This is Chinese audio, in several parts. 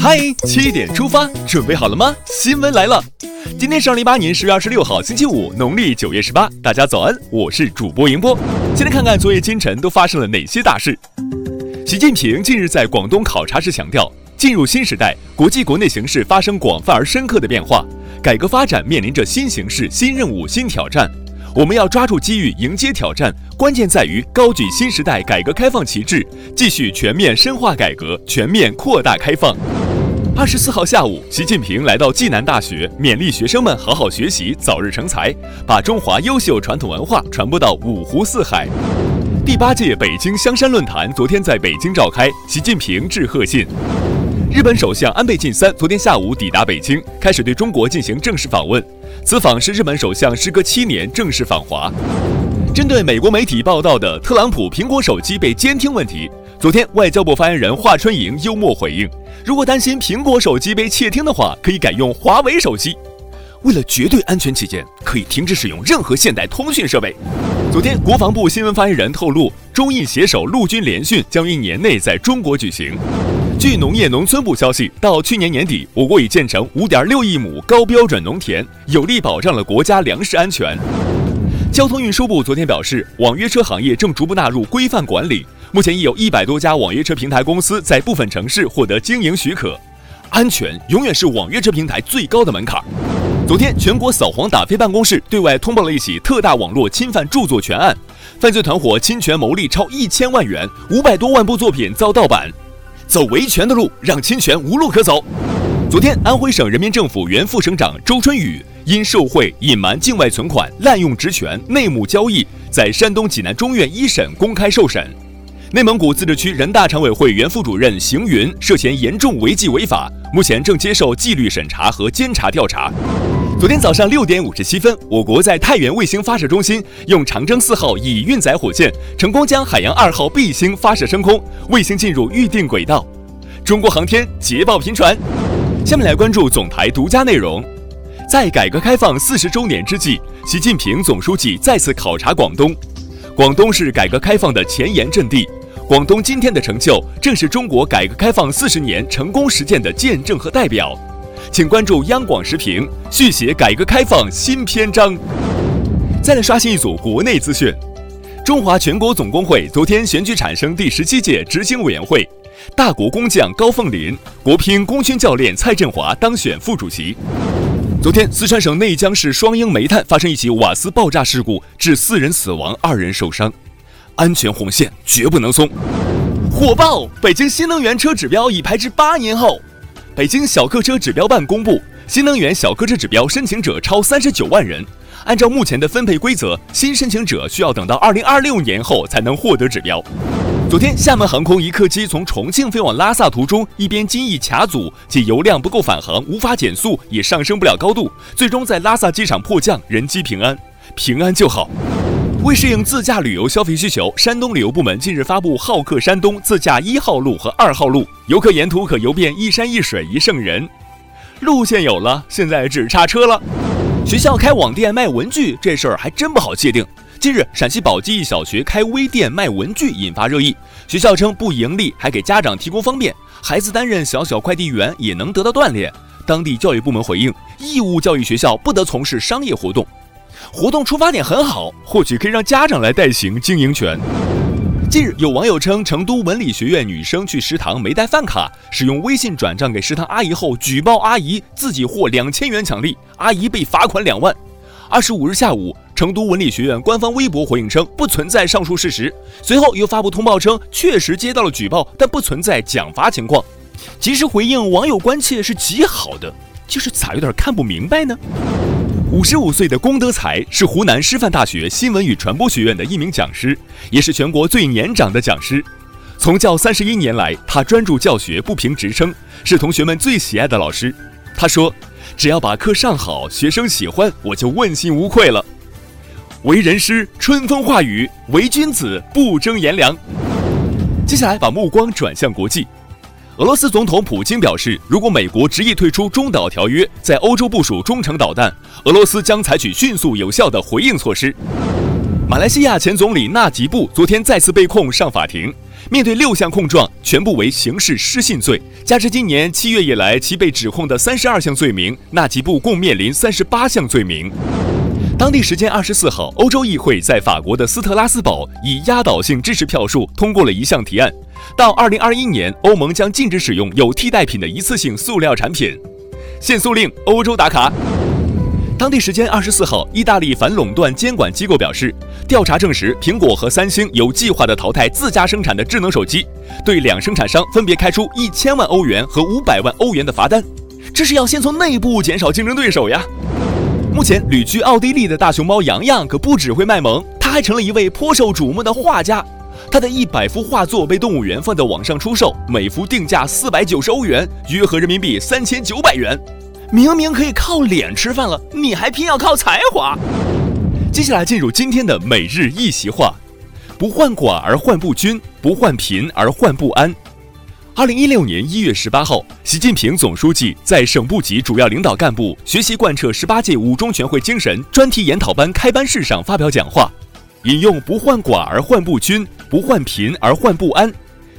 嗨，七点出发，准备好了吗？新闻来了，今天是二零一八年十月二十六号，星期五，农历九月十八。大家早安，我是主播迎波。先来看看昨夜今晨都发生了哪些大事。习近平近日在广东考察时强调，进入新时代，国际国内形势发生广泛而深刻的变化，改革发展面临着新形势、新任务、新挑战。我们要抓住机遇，迎接挑战。关键在于高举新时代改革开放旗帜，继续全面深化改革，全面扩大开放。二十四号下午，习近平来到暨南大学，勉励学生们好好学习，早日成才，把中华优秀传统文化传播到五湖四海。第八届北京香山论坛昨天在北京召开，习近平致贺信。日本首相安倍晋三昨天下午抵达北京，开始对中国进行正式访问。此访是日本首相时隔七年正式访华。针对美国媒体报道的特朗普苹果手机被监听问题，昨天外交部发言人华春莹幽默回应：“如果担心苹果手机被窃听的话，可以改用华为手机。为了绝对安全起见，可以停止使用任何现代通讯设备。”昨天，国防部新闻发言人透露，中印携手陆军联训将于年内在中国举行。据农业农村部消息，到去年年底，我国已建成五点六亿亩高标准农田，有力保障了国家粮食安全。交通运输部昨天表示，网约车行业正逐步纳入规范管理，目前已有一百多家网约车平台公司在部分城市获得经营许可。安全永远是网约车平台最高的门槛。昨天，全国扫黄打非办公室对外通报了一起特大网络侵犯著作权案，犯罪团伙侵权牟利超一千万元，五百多万部作品遭盗版。走维权的路，让侵权无路可走。昨天，安徽省人民政府原副省长周春雨因受贿、隐瞒境外存款、滥用职权、内幕交易，在山东济南中院一审公开受审。内蒙古自治区人大常委会原副主任邢云涉嫌严重违纪违法，目前正接受纪律审查和监察调查。昨天早上六点五十七分，我国在太原卫星发射中心用长征四号乙运载火箭成功将海洋二号 B 星发射升空，卫星进入预定轨道。中国航天捷报频传。下面来关注总台独家内容。在改革开放四十周年之际，习近平总书记再次考察广东。广东是改革开放的前沿阵地，广东今天的成就正是中国改革开放四十年成功实践的见证和代表。请关注央广时评，续写改革开放新篇章。再来刷新一组国内资讯：中华全国总工会昨天选举产生第十七届执行委员会，大国工匠高凤林、国乒功勋教练蔡振华当选副主席。昨天，四川省内江市双英煤炭发生一起瓦斯爆炸事故，致四人死亡，二人受伤，安全红线绝不能松。火爆！北京新能源车指标已排至八年后。北京小客车指标办公布，新能源小客车指标申请者超三十九万人。按照目前的分配规则，新申请者需要等到二零二六年后才能获得指标。昨天，厦门航空一客机从重庆飞往拉萨途中，一边机翼卡阻，且油量不够返航，无法减速，也上升不了高度，最终在拉萨机场迫降，人机平安，平安就好。为适应自驾旅游消费需求，山东旅游部门近日发布“好客山东”自驾一号路和二号路，游客沿途可游遍一山一水一圣人。路线有了，现在只差车了。学校开网店卖文具这事儿还真不好界定。近日，陕西宝鸡一小学开微店卖文具，引发热议。学校称不盈利，还给家长提供方便，孩子担任小小快递员也能得到锻炼。当地教育部门回应：义务教育学校不得从事商业活动。活动出发点很好，或许可以让家长来代行经营权。近日，有网友称成都文理学院女生去食堂没带饭卡，使用微信转账给食堂阿姨后举报阿姨，自己获两千元奖励，阿姨被罚款两万。二十五日下午，成都文理学院官方微博回应称不存在上述事实，随后又发布通报称确实接到了举报，但不存在奖罚情况。及时回应网友关切是极好的，就是咋有点看不明白呢？五十五岁的龚德才是湖南师范大学新闻与传播学院的一名讲师，也是全国最年长的讲师。从教三十一年来，他专注教学，不评职称，是同学们最喜爱的老师。他说：“只要把课上好，学生喜欢，我就问心无愧了。”为人师，春风化雨；为君子，不争炎凉。接下来，把目光转向国际。俄罗斯总统普京表示，如果美国执意退出中导条约，在欧洲部署中程导弹，俄罗斯将采取迅速有效的回应措施。马来西亚前总理纳吉布昨天再次被控上法庭，面对六项控状，全部为刑事失信罪，加之今年七月以来其被指控的三十二项罪名，纳吉布共面临三十八项罪名。当地时间二十四号，欧洲议会在法国的斯特拉斯堡以压倒性支持票数通过了一项提案，到二零二一年，欧盟将禁止使用有替代品的一次性塑料产品。限塑令，欧洲打卡。当地时间二十四号，意大利反垄断监管机构表示，调查证实苹果和三星有计划地淘汰自家生产的智能手机，对两生产商分别开出一千万欧元和五百万欧元的罚单。这是要先从内部减少竞争对手呀。目前旅居奥地利的大熊猫洋洋可不只会卖萌，他还成了一位颇受瞩目的画家。他的一百幅画作被动物园放在网上出售，每幅定价四百九十欧元，约合人民币三千九百元。明明可以靠脸吃饭了，你还偏要靠才华。接下来进入今天的每日一席话：不患寡而患不均，不患贫而患不安。二零一六年一月十八号，习近平总书记在省部级主要领导干部学习贯彻十八届五中全会精神专题研讨班开班式上发表讲话，引用“不患寡而患不均，不患贫而患不安”，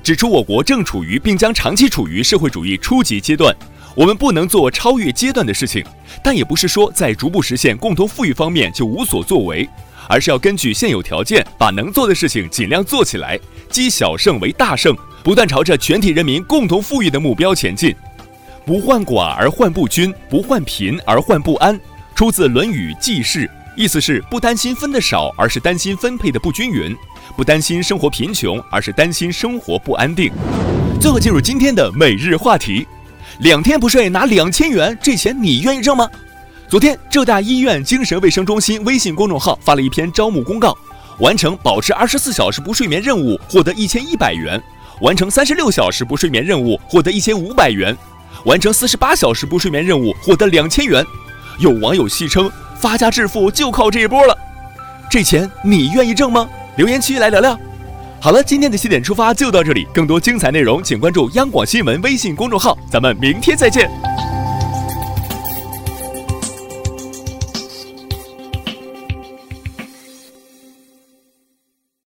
指出我国正处于并将长期处于社会主义初级阶段，我们不能做超越阶段的事情，但也不是说在逐步实现共同富裕方面就无所作为，而是要根据现有条件，把能做的事情尽量做起来，积小胜为大胜。不断朝着全体人民共同富裕的目标前进，不患寡而患不均，不患贫而患不安。出自《论语·记事》，意思是不担心分的少，而是担心分配的不均匀；不担心生活贫穷，而是担心生活不安定。最后进入今天的每日话题：两天不睡拿两千元，这钱你愿意挣吗？昨天，浙大医院精神卫生中心微信公众号发了一篇招募公告，完成保持二十四小时不睡眠任务，获得一千一百元。完成三十六小时不睡眠任务，获得一千五百元；完成四十八小时不睡眠任务，获得两千元。有网友戏称，发家致富就靠这一波了。这钱你愿意挣吗？留言区来聊聊。好了，今天的七点出发就到这里，更多精彩内容请关注央广新闻微信公众号，咱们明天再见。